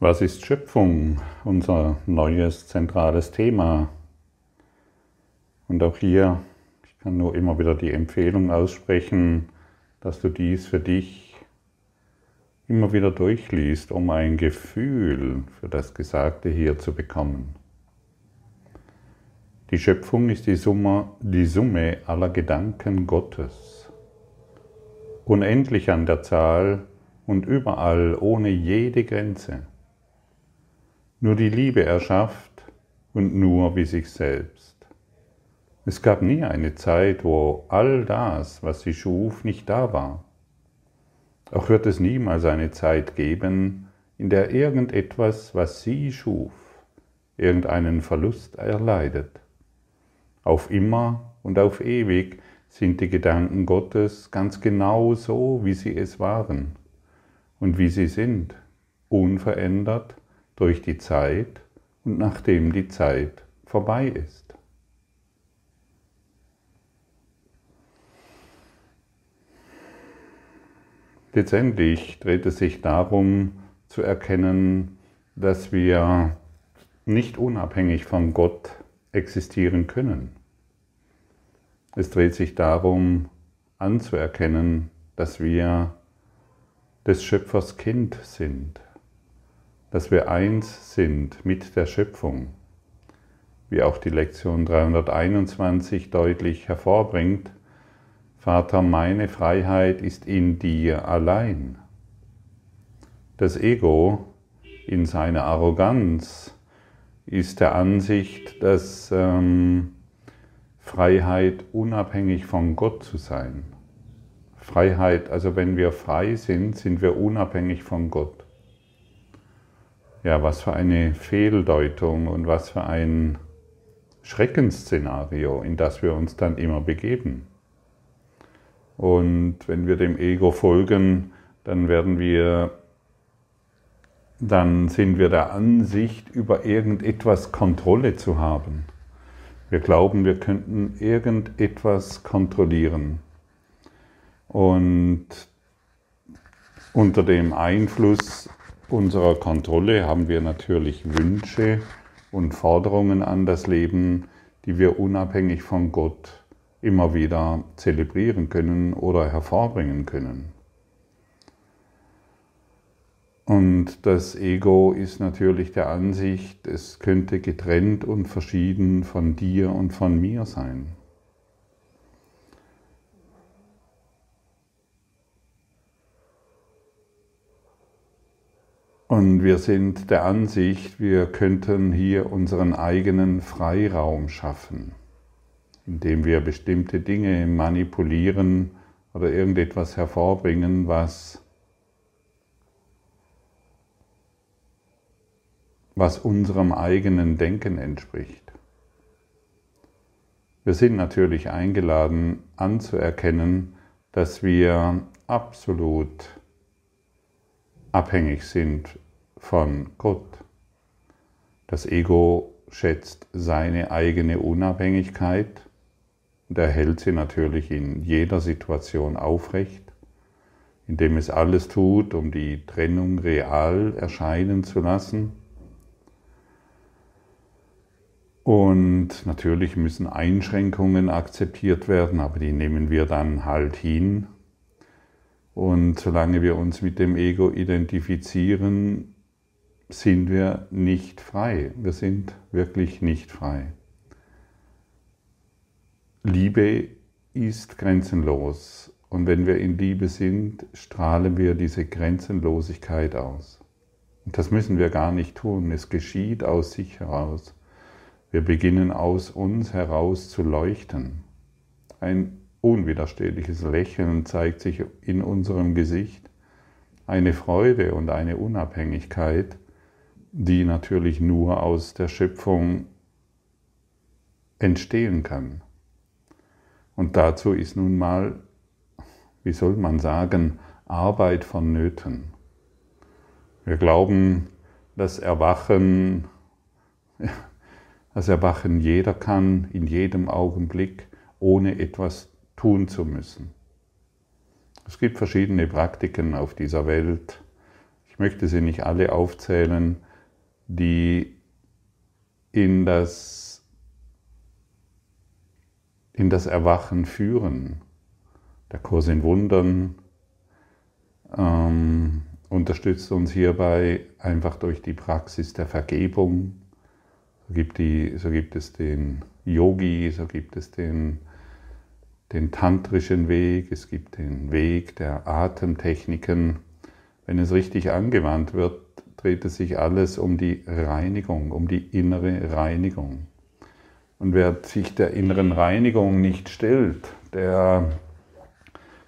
Was ist Schöpfung? Unser neues zentrales Thema. Und auch hier, ich kann nur immer wieder die Empfehlung aussprechen, dass du dies für dich immer wieder durchliest, um ein Gefühl für das Gesagte hier zu bekommen. Die Schöpfung ist die Summe, die Summe aller Gedanken Gottes. Unendlich an der Zahl und überall ohne jede Grenze. Nur die Liebe erschafft und nur wie sich selbst. Es gab nie eine Zeit, wo all das, was sie schuf, nicht da war. Auch wird es niemals eine Zeit geben, in der irgendetwas, was sie schuf, irgendeinen Verlust erleidet. Auf immer und auf ewig sind die Gedanken Gottes ganz genau so, wie sie es waren und wie sie sind, unverändert durch die Zeit und nachdem die Zeit vorbei ist. Letztendlich dreht es sich darum zu erkennen, dass wir nicht unabhängig von Gott existieren können. Es dreht sich darum anzuerkennen, dass wir des Schöpfers Kind sind dass wir eins sind mit der Schöpfung, wie auch die Lektion 321 deutlich hervorbringt, Vater, meine Freiheit ist in dir allein. Das Ego in seiner Arroganz ist der Ansicht, dass ähm, Freiheit unabhängig von Gott zu sein. Freiheit, also wenn wir frei sind, sind wir unabhängig von Gott. Ja, was für eine Fehldeutung und was für ein Schreckensszenario, in das wir uns dann immer begeben. Und wenn wir dem Ego folgen, dann werden wir, dann sind wir der Ansicht, über irgendetwas Kontrolle zu haben. Wir glauben, wir könnten irgendetwas kontrollieren. Und unter dem Einfluss unserer Kontrolle haben wir natürlich Wünsche und Forderungen an das Leben, die wir unabhängig von Gott immer wieder zelebrieren können oder hervorbringen können. Und das Ego ist natürlich der Ansicht, es könnte getrennt und verschieden von dir und von mir sein. Und wir sind der Ansicht, wir könnten hier unseren eigenen Freiraum schaffen, indem wir bestimmte Dinge manipulieren oder irgendetwas hervorbringen, was, was unserem eigenen Denken entspricht. Wir sind natürlich eingeladen anzuerkennen, dass wir absolut abhängig sind von Gott. Das Ego schätzt seine eigene Unabhängigkeit und erhält sie natürlich in jeder Situation aufrecht, indem es alles tut, um die Trennung real erscheinen zu lassen. Und natürlich müssen Einschränkungen akzeptiert werden, aber die nehmen wir dann halt hin und solange wir uns mit dem Ego identifizieren, sind wir nicht frei. Wir sind wirklich nicht frei. Liebe ist grenzenlos. Und wenn wir in Liebe sind, strahlen wir diese Grenzenlosigkeit aus. Und das müssen wir gar nicht tun. Es geschieht aus sich heraus. Wir beginnen aus uns heraus zu leuchten. Ein unwiderstehliches Lächeln zeigt sich in unserem Gesicht, eine Freude und eine Unabhängigkeit, die natürlich nur aus der Schöpfung entstehen kann. Und dazu ist nun mal, wie soll man sagen, Arbeit vonnöten. Wir glauben, dass Erwachen, das Erwachen jeder kann, in jedem Augenblick, ohne etwas tun zu müssen. Es gibt verschiedene Praktiken auf dieser Welt. Ich möchte sie nicht alle aufzählen, die in das, in das Erwachen führen. Der Kurs in Wundern ähm, unterstützt uns hierbei einfach durch die Praxis der Vergebung. So gibt, die, so gibt es den Yogi, so gibt es den, den tantrischen Weg, es gibt den Weg der Atemtechniken. Wenn es richtig angewandt wird, dreht es sich alles um die Reinigung, um die innere Reinigung. Und wer sich der inneren Reinigung nicht stellt, der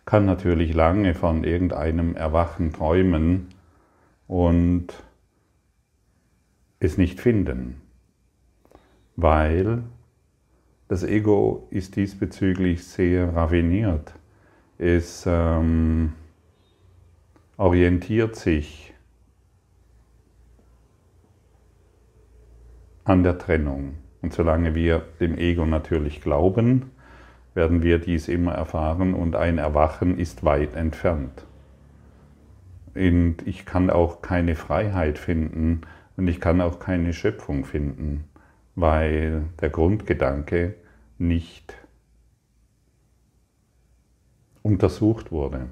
kann natürlich lange von irgendeinem Erwachen träumen und es nicht finden, weil das Ego ist diesbezüglich sehr raffiniert. Es ähm, orientiert sich an der Trennung. Und solange wir dem Ego natürlich glauben, werden wir dies immer erfahren und ein Erwachen ist weit entfernt. Und ich kann auch keine Freiheit finden und ich kann auch keine Schöpfung finden, weil der Grundgedanke nicht untersucht wurde.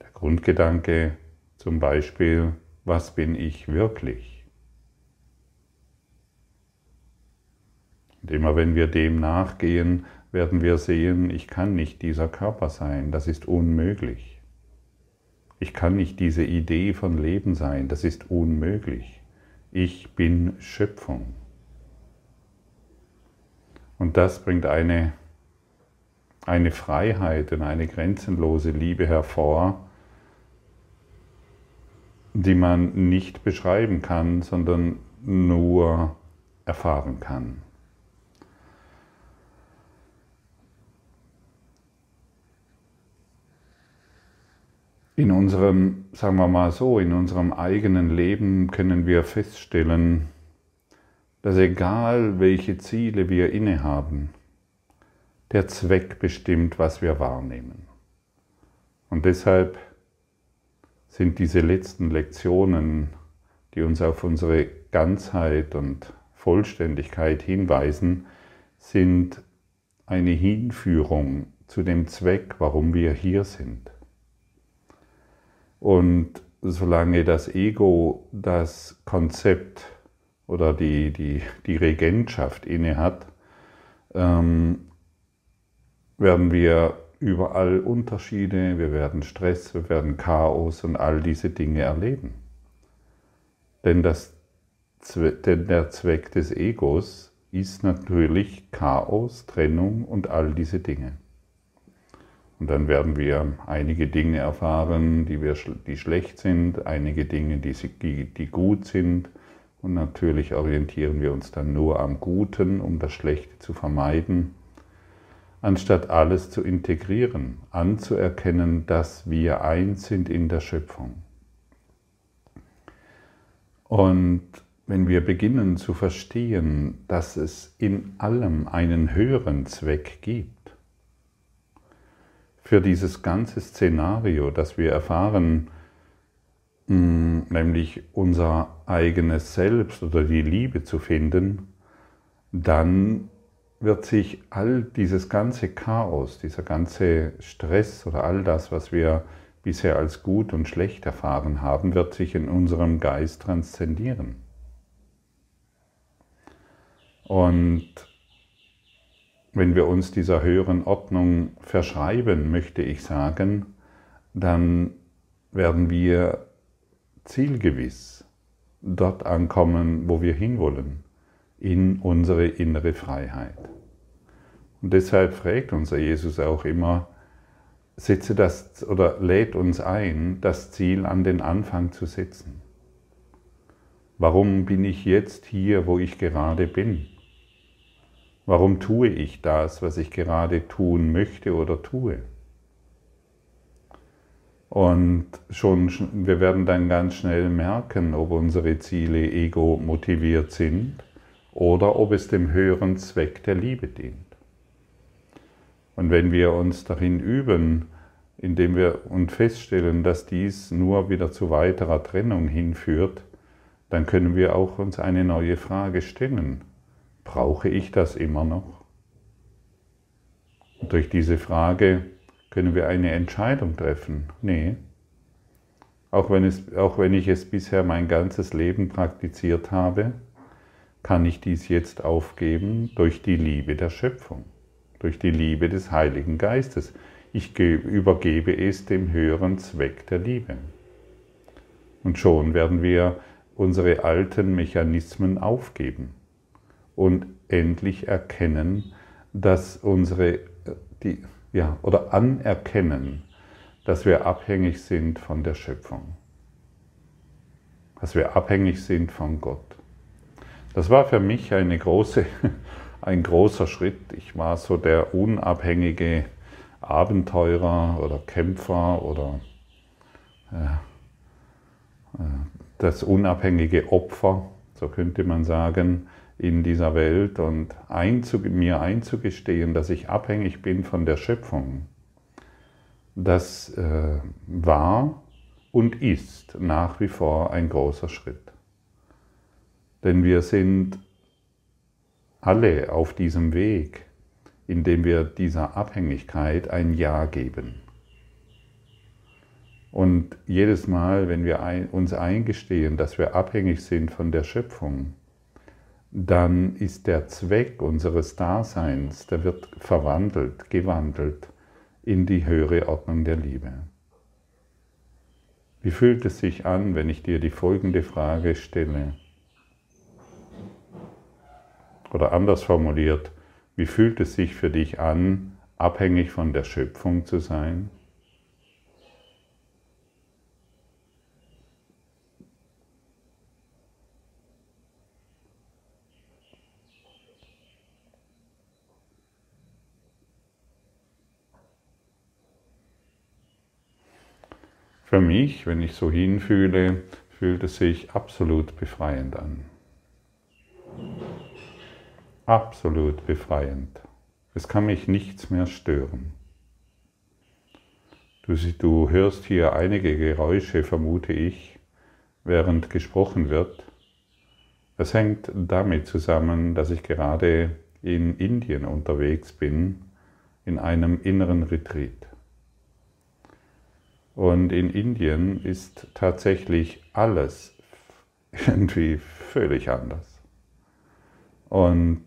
Der Grundgedanke zum Beispiel, was bin ich wirklich? Und immer wenn wir dem nachgehen, werden wir sehen, ich kann nicht dieser Körper sein, das ist unmöglich. Ich kann nicht diese Idee von Leben sein, das ist unmöglich. Ich bin Schöpfung. Und das bringt eine, eine Freiheit und eine grenzenlose Liebe hervor, die man nicht beschreiben kann, sondern nur erfahren kann. In unserem, sagen wir mal so, in unserem eigenen Leben können wir feststellen, dass egal welche Ziele wir innehaben, der Zweck bestimmt, was wir wahrnehmen. Und deshalb sind diese letzten Lektionen, die uns auf unsere Ganzheit und Vollständigkeit hinweisen, sind eine Hinführung zu dem Zweck, warum wir hier sind. Und solange das Ego das Konzept oder die, die, die Regentschaft innehat, ähm, werden wir überall Unterschiede, wir werden Stress, wir werden Chaos und all diese Dinge erleben. Denn, das, denn der Zweck des Egos ist natürlich Chaos, Trennung und all diese Dinge. Und dann werden wir einige Dinge erfahren, die, wir, die schlecht sind, einige Dinge, die, die, die gut sind. Und natürlich orientieren wir uns dann nur am Guten, um das Schlechte zu vermeiden, anstatt alles zu integrieren, anzuerkennen, dass wir eins sind in der Schöpfung. Und wenn wir beginnen zu verstehen, dass es in allem einen höheren Zweck gibt, für dieses ganze Szenario, das wir erfahren, nämlich unser eigenes Selbst oder die Liebe zu finden, dann wird sich all dieses ganze Chaos, dieser ganze Stress oder all das, was wir bisher als gut und schlecht erfahren haben, wird sich in unserem Geist transzendieren. Und wenn wir uns dieser höheren Ordnung verschreiben, möchte ich sagen, dann werden wir zielgewiss dort ankommen, wo wir hinwollen, in unsere innere Freiheit. Und deshalb fragt unser Jesus auch immer, setze das oder lädt uns ein, das Ziel an den Anfang zu setzen. Warum bin ich jetzt hier, wo ich gerade bin? Warum tue ich das, was ich gerade tun möchte oder tue? Und schon, wir werden dann ganz schnell merken, ob unsere Ziele ego motiviert sind oder ob es dem höheren Zweck der Liebe dient. Und wenn wir uns darin üben, indem wir und feststellen, dass dies nur wieder zu weiterer Trennung hinführt, dann können wir auch uns eine neue Frage stellen. Brauche ich das immer noch? Und durch diese Frage können wir eine Entscheidung treffen. Nee. Auch wenn, es, auch wenn ich es bisher mein ganzes Leben praktiziert habe, kann ich dies jetzt aufgeben durch die Liebe der Schöpfung, durch die Liebe des Heiligen Geistes. Ich übergebe es dem höheren Zweck der Liebe. Und schon werden wir unsere alten Mechanismen aufgeben und endlich erkennen, dass unsere, die, ja, oder anerkennen, dass wir abhängig sind von der Schöpfung, dass wir abhängig sind von Gott. Das war für mich eine große, ein großer Schritt. Ich war so der unabhängige Abenteurer oder Kämpfer oder äh, äh, das unabhängige Opfer, so könnte man sagen, in dieser Welt und einzug mir einzugestehen, dass ich abhängig bin von der Schöpfung, das äh, war und ist nach wie vor ein großer Schritt. Denn wir sind alle auf diesem Weg, in dem wir dieser Abhängigkeit ein Ja geben. Und jedes Mal, wenn wir uns eingestehen, dass wir abhängig sind von der Schöpfung, dann ist der Zweck unseres Daseins, der wird verwandelt, gewandelt in die höhere Ordnung der Liebe. Wie fühlt es sich an, wenn ich dir die folgende Frage stelle? Oder anders formuliert, wie fühlt es sich für dich an, abhängig von der Schöpfung zu sein? Für mich, wenn ich so hinfühle, fühlt es sich absolut befreiend an. Absolut befreiend. Es kann mich nichts mehr stören. Du, du hörst hier einige Geräusche, vermute ich, während gesprochen wird. Es hängt damit zusammen, dass ich gerade in Indien unterwegs bin, in einem inneren Retreat. Und in Indien ist tatsächlich alles irgendwie völlig anders. Und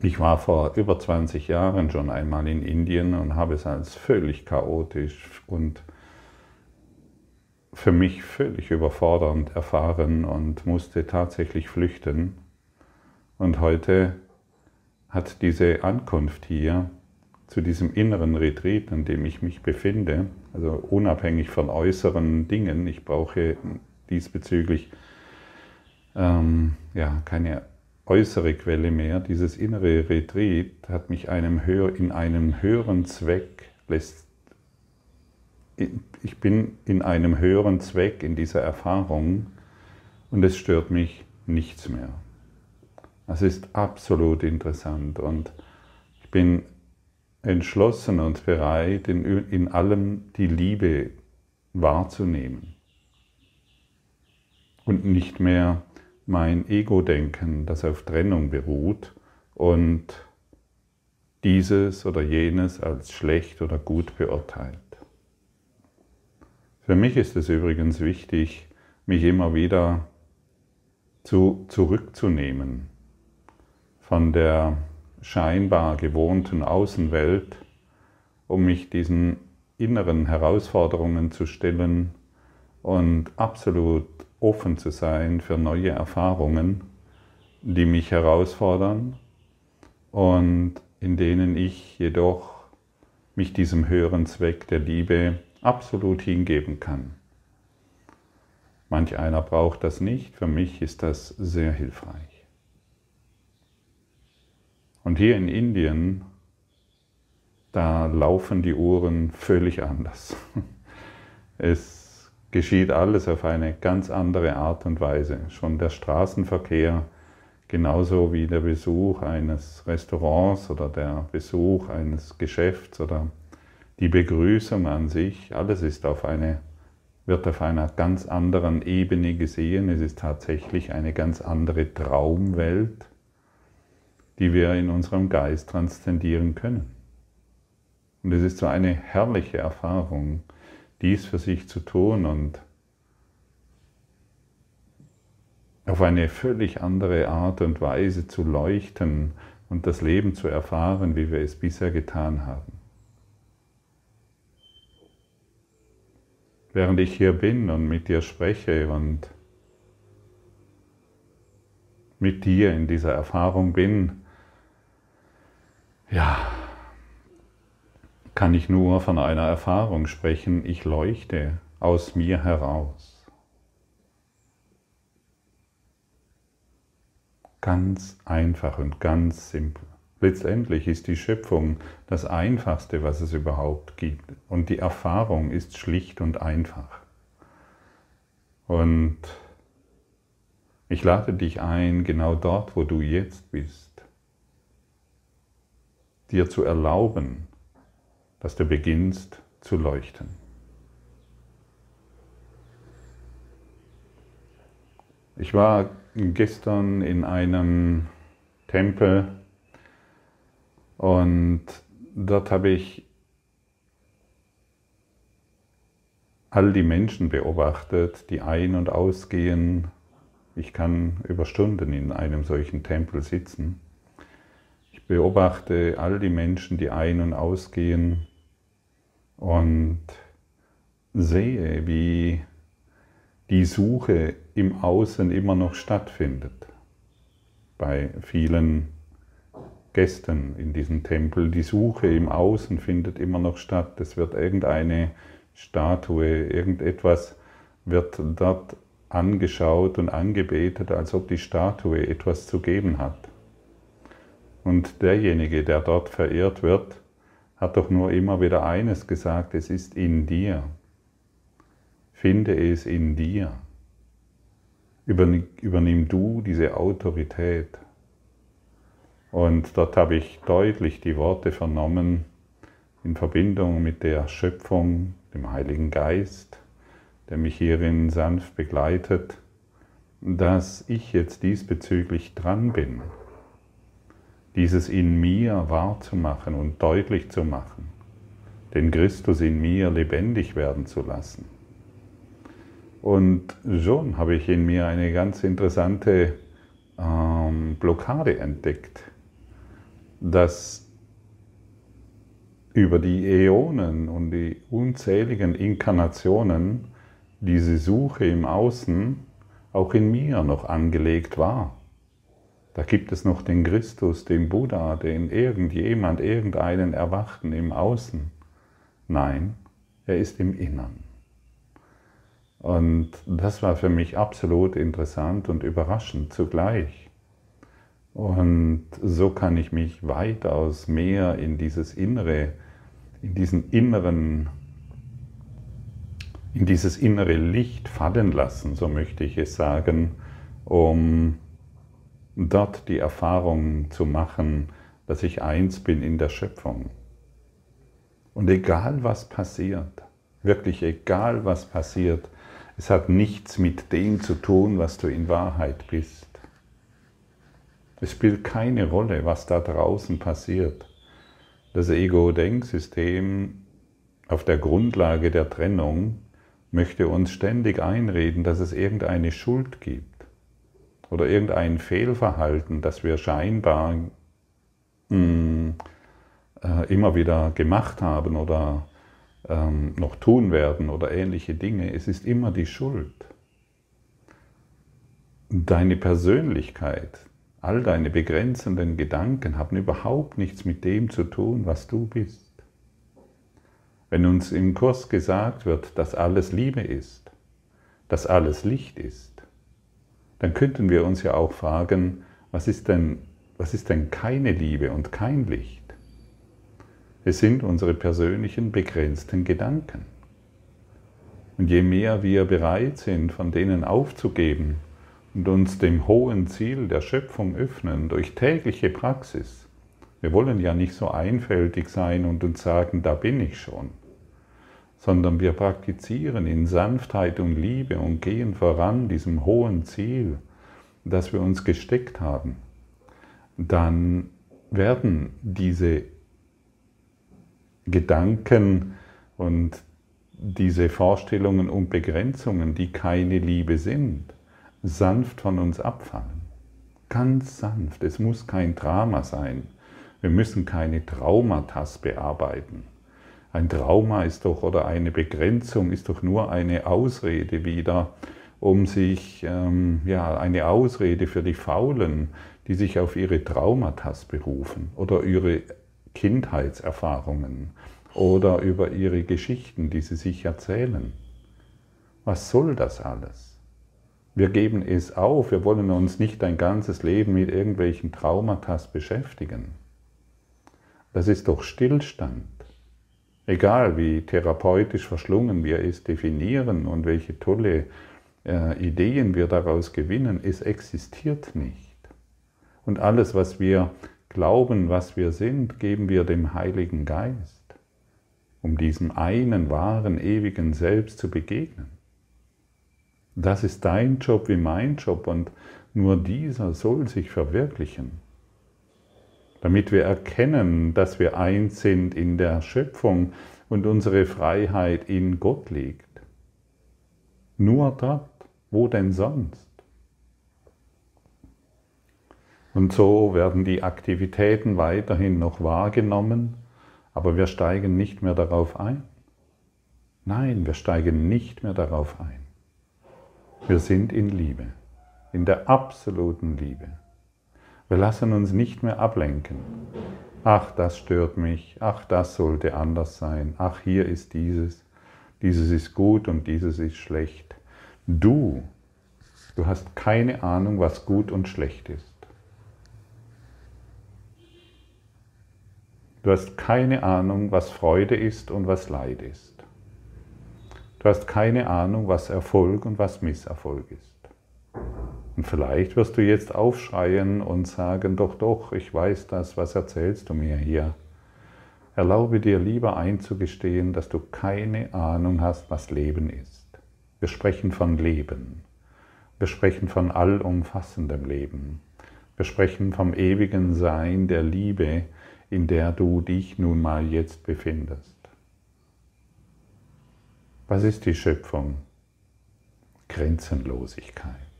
ich war vor über 20 Jahren schon einmal in Indien und habe es als völlig chaotisch und für mich völlig überfordernd erfahren und musste tatsächlich flüchten. Und heute hat diese Ankunft hier zu diesem inneren Retreat, in dem ich mich befinde, also unabhängig von äußeren Dingen, ich brauche diesbezüglich ähm, ja, keine äußere Quelle mehr. Dieses innere Retreat hat mich einem höher, in einem höheren Zweck, lässt, ich bin in einem höheren Zweck in dieser Erfahrung und es stört mich nichts mehr. Das ist absolut interessant und ich bin entschlossen und bereit, in, in allem die Liebe wahrzunehmen. Und nicht mehr mein Ego-Denken, das auf Trennung beruht und dieses oder jenes als schlecht oder gut beurteilt. Für mich ist es übrigens wichtig, mich immer wieder zu, zurückzunehmen von der scheinbar gewohnten Außenwelt, um mich diesen inneren Herausforderungen zu stellen und absolut offen zu sein für neue Erfahrungen, die mich herausfordern und in denen ich jedoch mich diesem höheren Zweck der Liebe absolut hingeben kann. Manch einer braucht das nicht, für mich ist das sehr hilfreich. Und hier in Indien, da laufen die Uhren völlig anders. Es geschieht alles auf eine ganz andere Art und Weise. Schon der Straßenverkehr, genauso wie der Besuch eines Restaurants oder der Besuch eines Geschäfts oder die Begrüßung an sich, alles ist auf eine, wird auf einer ganz anderen Ebene gesehen. Es ist tatsächlich eine ganz andere Traumwelt, die wir in unserem Geist transzendieren können. Und es ist so eine herrliche Erfahrung, dies für sich zu tun und auf eine völlig andere Art und Weise zu leuchten und das Leben zu erfahren, wie wir es bisher getan haben. Während ich hier bin und mit dir spreche und mit dir in dieser Erfahrung bin, ja, kann ich nur von einer Erfahrung sprechen, ich leuchte aus mir heraus. Ganz einfach und ganz simpel. Letztendlich ist die Schöpfung das Einfachste, was es überhaupt gibt. Und die Erfahrung ist schlicht und einfach. Und ich lade dich ein, genau dort, wo du jetzt bist, dir zu erlauben, dass du beginnst zu leuchten. Ich war gestern in einem Tempel und dort habe ich all die Menschen beobachtet, die ein- und ausgehen. Ich kann über Stunden in einem solchen Tempel sitzen. Beobachte all die Menschen, die ein- und ausgehen und sehe, wie die Suche im Außen immer noch stattfindet. Bei vielen Gästen in diesem Tempel. Die Suche im Außen findet immer noch statt. Es wird irgendeine Statue, irgendetwas wird dort angeschaut und angebetet, als ob die Statue etwas zu geben hat. Und derjenige, der dort verehrt wird, hat doch nur immer wieder eines gesagt, es ist in dir. Finde es in dir. Übernimm du diese Autorität. Und dort habe ich deutlich die Worte vernommen in Verbindung mit der Schöpfung, dem Heiligen Geist, der mich hierin sanft begleitet, dass ich jetzt diesbezüglich dran bin dieses in mir wahrzumachen und deutlich zu machen, den Christus in mir lebendig werden zu lassen. Und schon habe ich in mir eine ganz interessante ähm, Blockade entdeckt, dass über die Äonen und die unzähligen Inkarnationen diese Suche im Außen auch in mir noch angelegt war. Da gibt es noch den Christus, den Buddha, den irgendjemand, irgendeinen Erwachten im Außen. Nein, er ist im Innern. Und das war für mich absolut interessant und überraschend zugleich. Und so kann ich mich weitaus mehr in dieses Innere, in diesen inneren, in dieses innere Licht fallen lassen, so möchte ich es sagen, um dort die Erfahrung zu machen, dass ich eins bin in der Schöpfung. Und egal was passiert, wirklich egal was passiert, es hat nichts mit dem zu tun, was du in Wahrheit bist. Es spielt keine Rolle, was da draußen passiert. Das Ego-Denksystem auf der Grundlage der Trennung möchte uns ständig einreden, dass es irgendeine Schuld gibt oder irgendein Fehlverhalten, das wir scheinbar mh, mm, äh, immer wieder gemacht haben oder ähm, noch tun werden oder ähnliche Dinge, es ist immer die Schuld. Deine Persönlichkeit, all deine begrenzenden Gedanken haben überhaupt nichts mit dem zu tun, was du bist. Wenn uns im Kurs gesagt wird, dass alles Liebe ist, dass alles Licht ist, dann könnten wir uns ja auch fragen, was ist denn, was ist denn keine Liebe und kein Licht? Es sind unsere persönlichen begrenzten Gedanken. Und je mehr wir bereit sind, von denen aufzugeben und uns dem hohen Ziel der Schöpfung öffnen durch tägliche Praxis, Wir wollen ja nicht so einfältig sein und uns sagen, da bin ich schon, sondern wir praktizieren in Sanftheit und Liebe und gehen voran diesem hohen Ziel, das wir uns gesteckt haben. Dann werden diese Gedanken und diese Vorstellungen und Begrenzungen, die keine Liebe sind, sanft von uns abfallen. Ganz sanft. Es muss kein Drama sein. Wir müssen keine Traumata bearbeiten. Ein Trauma ist doch oder eine Begrenzung ist doch nur eine Ausrede wieder, um sich, ähm, ja, eine Ausrede für die Faulen, die sich auf ihre Traumata berufen oder ihre Kindheitserfahrungen oder über ihre Geschichten, die sie sich erzählen. Was soll das alles? Wir geben es auf, wir wollen uns nicht ein ganzes Leben mit irgendwelchen Traumata beschäftigen. Das ist doch Stillstand. Egal wie therapeutisch verschlungen wir es definieren und welche tolle äh, Ideen wir daraus gewinnen, es existiert nicht. Und alles, was wir glauben, was wir sind, geben wir dem Heiligen Geist um diesem einen wahren, ewigen Selbst zu begegnen. Das ist dein Job wie mein Job und nur dieser soll sich verwirklichen, damit wir erkennen, dass wir eins sind in der Schöpfung und unsere Freiheit in Gott liegt. Nur dort, wo denn sonst? Und so werden die Aktivitäten weiterhin noch wahrgenommen aber wir steigen nicht mehr darauf ein. Nein, wir steigen nicht mehr darauf ein. Wir sind in Liebe, in der absoluten Liebe. Wir lassen uns nicht mehr ablenken. Ach, das stört mich, ach, das sollte anders sein, ach, hier ist dieses, dieses ist gut und dieses ist schlecht. Du, du hast keine Ahnung, was gut und schlecht ist. Du hast keine Ahnung, was Freude ist und was Leid ist. Du hast keine Ahnung, was Erfolg und was Misserfolg ist. Und vielleicht wirst du jetzt aufschreien und sagen, doch, doch, ich weiß das, was erzählst du mir hier? Erlaube dir lieber einzugestehen, dass du keine Ahnung hast, was Leben ist. Wir sprechen von Leben. Wir sprechen von allumfassendem Leben. Wir sprechen vom ewigen Sein der Liebe, in der du dich nun mal jetzt befindest. Was ist die Schöpfung? Grenzenlosigkeit.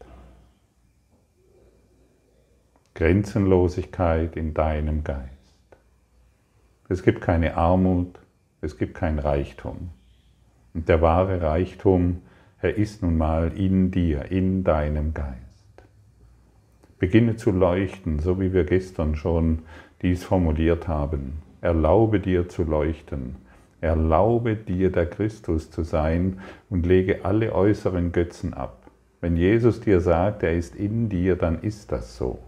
Grenzenlosigkeit in deinem Geist. Es gibt keine Armut, es gibt kein Reichtum. Und der wahre Reichtum, er ist nun mal in dir, in deinem Geist. Beginne zu leuchten, so wie wir gestern schon dies formuliert haben. Erlaube dir zu leuchten. Erlaube dir der Christus zu sein und lege alle äußeren Götzen ab. Wenn Jesus dir sagt, er ist in dir, dann ist das so.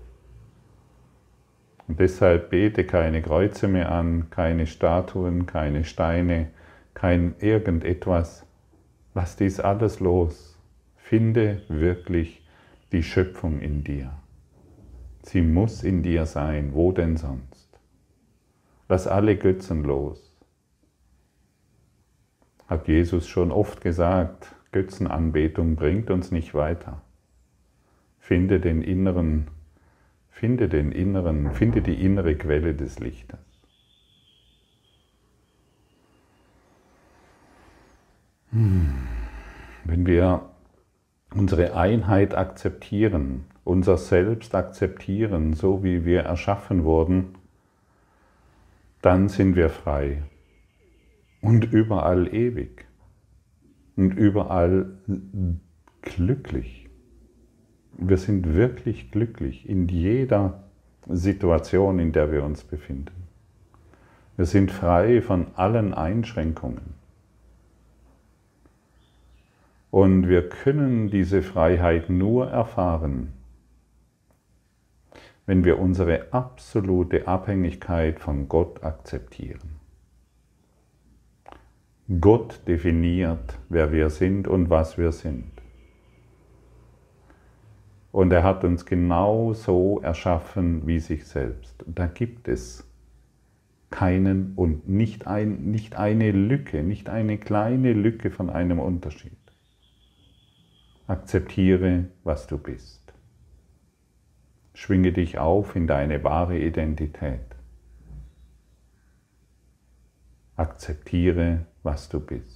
Und deshalb bete keine Kreuze mehr an, keine Statuen, keine Steine, kein irgendetwas. Lass dies alles los. Finde wirklich die Schöpfung in dir. Sie muss in dir sein, wo denn sonst? Lass alle Götzen los. Hat Jesus schon oft gesagt, Götzenanbetung bringt uns nicht weiter. Finde den inneren, finde den inneren, finde die innere Quelle des Lichtes. Hm. Wenn wir unsere Einheit akzeptieren, unser Selbst akzeptieren, so wie wir erschaffen wurden, dann sind wir frei und überall ewig und überall glücklich. Wir sind wirklich glücklich in jeder Situation, in der wir uns befinden. Wir sind frei von allen Einschränkungen. Und wir können diese Freiheit nur erfahren, wenn wir unsere absolute Abhängigkeit von Gott akzeptieren. Gott definiert, wer wir sind und was wir sind. Und er hat uns genau so erschaffen wie sich selbst. Da gibt es keinen und nicht, ein, nicht eine Lücke, nicht eine kleine Lücke von einem Unterschied. Akzeptiere, was du bist. Schwinge dich auf in deine wahre Identität. Akzeptiere, was du bist.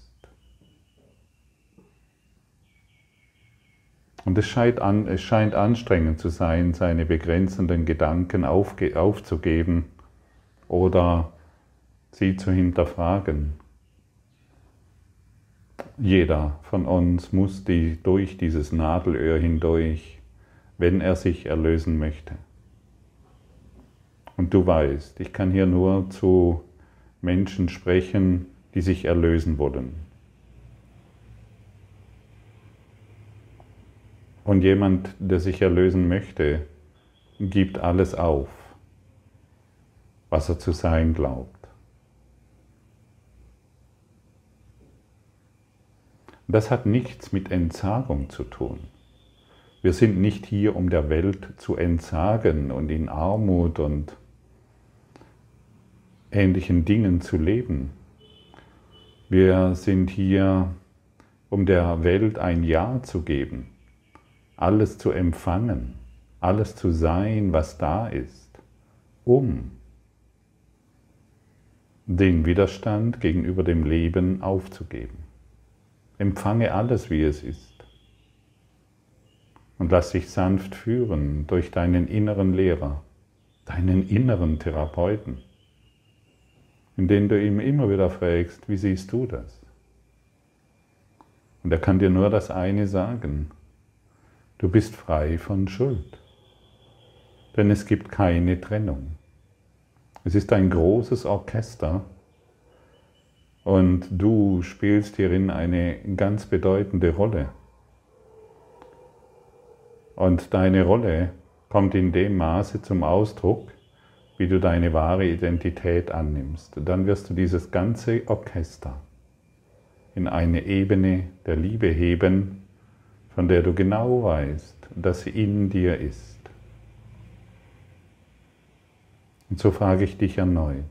Und es scheint, an, es scheint anstrengend zu sein, seine begrenzenden Gedanken aufge, aufzugeben oder sie zu hinterfragen. Jeder von uns muss die, durch dieses Nadelöhr hindurch, wenn er sich erlösen möchte. Und du weißt, ich kann hier nur zu Menschen sprechen, die sich erlösen wollen. Und jemand, der sich erlösen möchte, gibt alles auf, was er zu sein glaubt. Das hat nichts mit Entsagung zu tun. Wir sind nicht hier, um der Welt zu entsagen und in Armut und ähnlichen Dingen zu leben. Wir sind hier, um der Welt ein Ja zu geben, alles zu empfangen, alles zu sein, was da ist, um den Widerstand gegenüber dem Leben aufzugeben. Empfange alles, wie es ist. Und lass dich sanft führen durch deinen inneren Lehrer, deinen inneren Therapeuten, in den du ihm immer wieder fragst, wie siehst du das? Und er kann dir nur das eine sagen, du bist frei von Schuld, denn es gibt keine Trennung. Es ist ein großes Orchester, und du spielst hierin eine ganz bedeutende Rolle. Und deine Rolle kommt in dem Maße zum Ausdruck, wie du deine wahre Identität annimmst. Dann wirst du dieses ganze Orchester in eine Ebene der Liebe heben, von der du genau weißt, dass sie in dir ist. Und so frage ich dich erneut,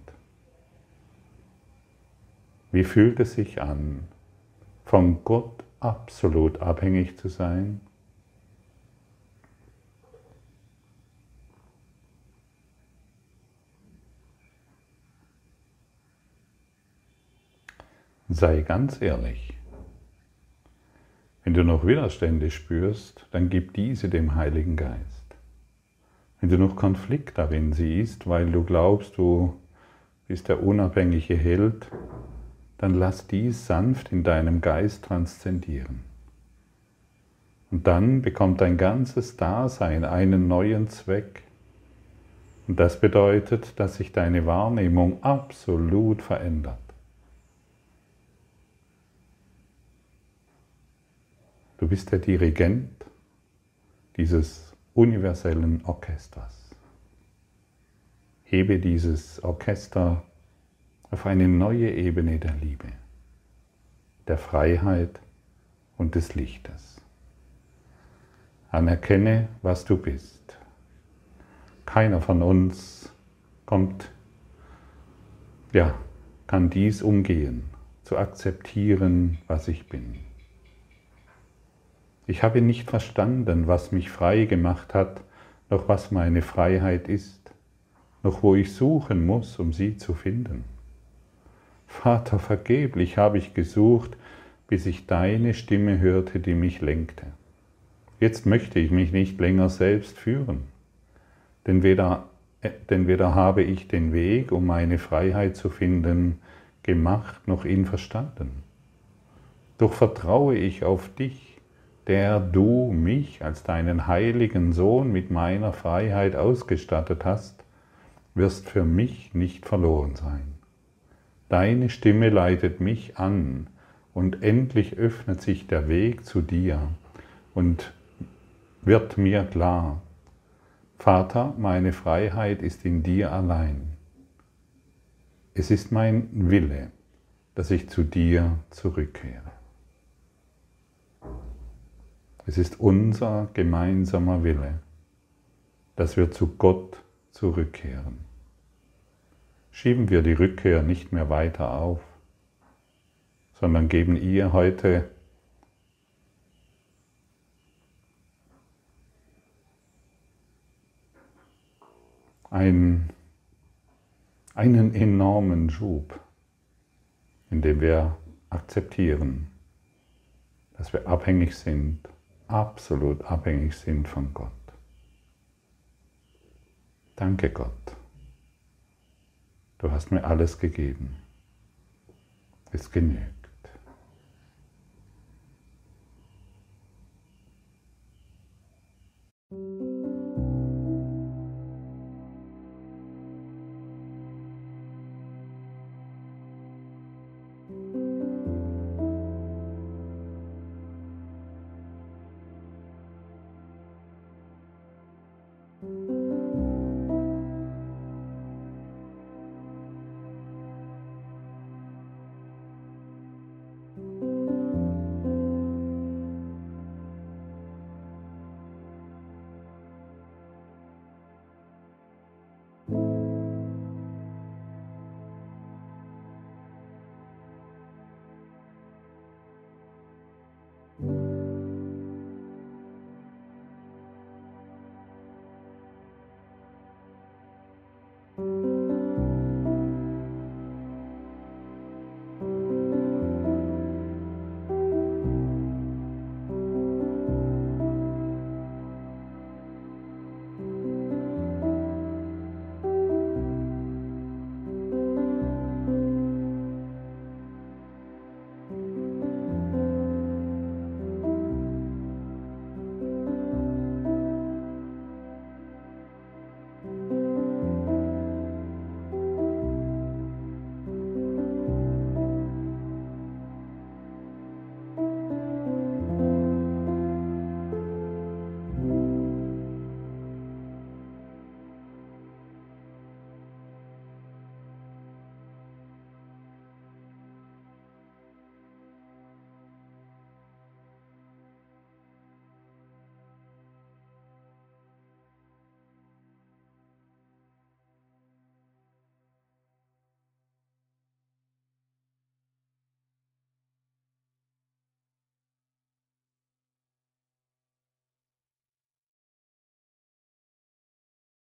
wie fühlt es sich an, von Gott absolut abhängig zu sein? Sei ganz ehrlich. Wenn du noch Widerstände spürst, dann gib diese dem Heiligen Geist. Wenn du noch Konflikt darin siehst, weil du glaubst, du bist der unabhängige Held, dann lass dies sanft in deinem Geist transzendieren. Und dann bekommt dein ganzes Dasein einen neuen Zweck. Und das bedeutet, dass sich deine Wahrnehmung absolut verändert. Du bist der Dirigent dieses universellen Orchesters. Hebe dieses Orchester auf eine neue Ebene der Liebe, der Freiheit und des Lichtes. Anerkenne, was du bist. Keiner von uns kommt, ja, kann dies umgehen, zu akzeptieren, was ich bin. Ich habe nicht verstanden, was mich frei gemacht hat, noch was meine Freiheit ist, noch wo ich suchen muss, um sie zu finden. Vater, vergeblich habe ich gesucht, bis ich deine Stimme hörte, die mich lenkte. Jetzt möchte ich mich nicht länger selbst führen, denn weder, äh, denn weder habe ich den Weg, um meine Freiheit zu finden, gemacht noch ihn verstanden. Doch vertraue ich auf dich, der du mich als deinen heiligen Sohn mit meiner Freiheit ausgestattet hast, wirst für mich nicht verloren sein. Deine Stimme leitet mich an und endlich öffnet sich der Weg zu dir und wird mir klar. Vater, meine Freiheit ist in dir allein. Es ist mein Wille, dass ich zu dir zurückkehre. Es ist unser gemeinsamer Wille, dass wir zu Gott zurückkehren. schieben wir die Rückkehr nicht mehr weiter auf, sondern geben ihr heute ein, einen enormen Schub, indem wir akzeptieren, dass wir abhängig sind, absolut abhängig sind von Gott. Danke Gott. Du hast mir alles gegeben. Es genügt.